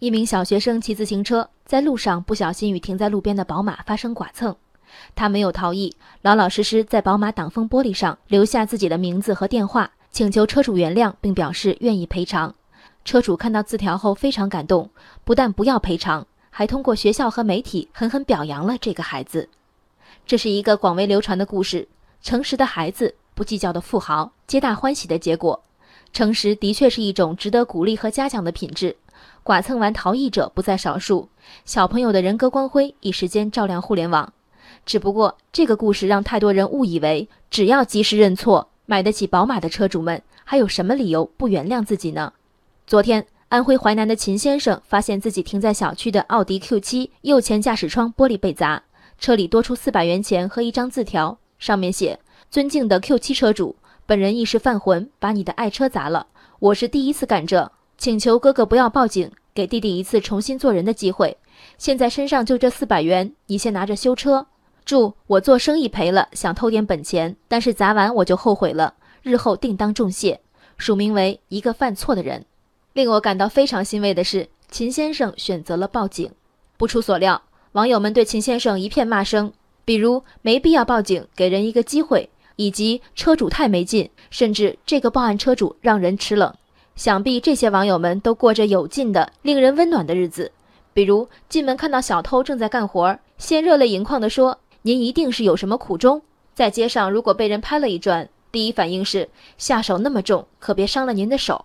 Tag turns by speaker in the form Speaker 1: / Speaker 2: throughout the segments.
Speaker 1: 一名小学生骑自行车在路上不小心与停在路边的宝马发生剐蹭，他没有逃逸，老老实实在宝马挡风玻璃上留下自己的名字和电话，请求车主原谅，并表示愿意赔偿。车主看到字条后非常感动，不但不要赔偿，还通过学校和媒体狠狠表扬了这个孩子。这是一个广为流传的故事：诚实的孩子，不计较的富豪，皆大欢喜的结果。诚实的确是一种值得鼓励和嘉奖的品质。剐蹭完逃逸者不在少数，小朋友的人格光辉一时间照亮互联网。只不过这个故事让太多人误以为，只要及时认错，买得起宝马的车主们还有什么理由不原谅自己呢？昨天，安徽淮南的秦先生发现自己停在小区的奥迪 Q7 右前驾驶窗玻璃被砸，车里多出四百元钱和一张字条，上面写：“尊敬的 Q7 车主，本人一时犯浑，把你的爱车砸了，我是第一次干这。”请求哥哥不要报警，给弟弟一次重新做人的机会。现在身上就这四百元，你先拿着修车。祝我做生意赔了，想偷点本钱，但是砸完我就后悔了，日后定当重谢。署名为一个犯错的人。令我感到非常欣慰的是，秦先生选择了报警。不出所料，网友们对秦先生一片骂声，比如没必要报警，给人一个机会，以及车主太没劲，甚至这个报案车主让人吃冷。想必这些网友们都过着有劲的、令人温暖的日子。比如进门看到小偷正在干活，先热泪盈眶地说：“您一定是有什么苦衷。”在街上如果被人拍了一转，第一反应是下手那么重，可别伤了您的手。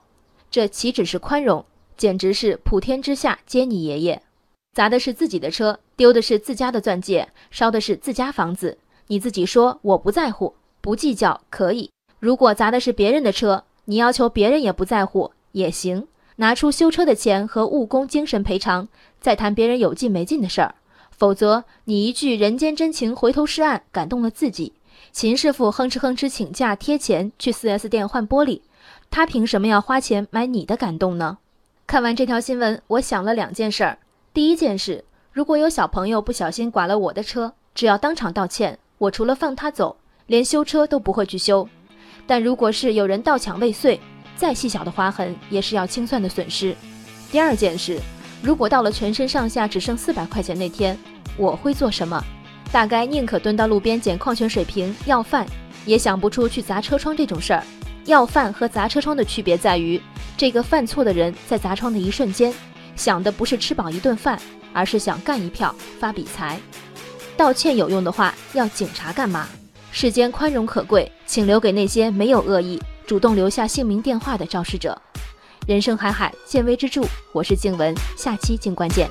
Speaker 1: 这岂止是宽容，简直是普天之下皆你爷爷。砸的是自己的车，丢的是自家的钻戒，烧的是自家房子，你自己说我不在乎，不计较可以。如果砸的是别人的车，你要求别人也不在乎也行，拿出修车的钱和误工精神赔偿，再谈别人有劲没劲的事儿。否则，你一句人间真情回头是岸，感动了自己。秦师傅哼哧哼哧请假贴钱去 4S 店换玻璃，他凭什么要花钱买你的感动呢？看完这条新闻，我想了两件事儿。第一件事，如果有小朋友不小心剐了我的车，只要当场道歉，我除了放他走，连修车都不会去修。但如果是有人盗抢未遂，再细小的划痕也是要清算的损失。第二件事，如果到了全身上下只剩四百块钱那天，我会做什么？大概宁可蹲到路边捡矿泉水瓶要饭，也想不出去砸车窗这种事儿。要饭和砸车窗的区别在于，这个犯错的人在砸窗的一瞬间，想的不是吃饱一顿饭，而是想干一票发笔财。道歉有用的话，要警察干嘛？世间宽容可贵，请留给那些没有恶意、主动留下姓名电话的肇事者。人生海海，见微知著。我是静文，下期静观见。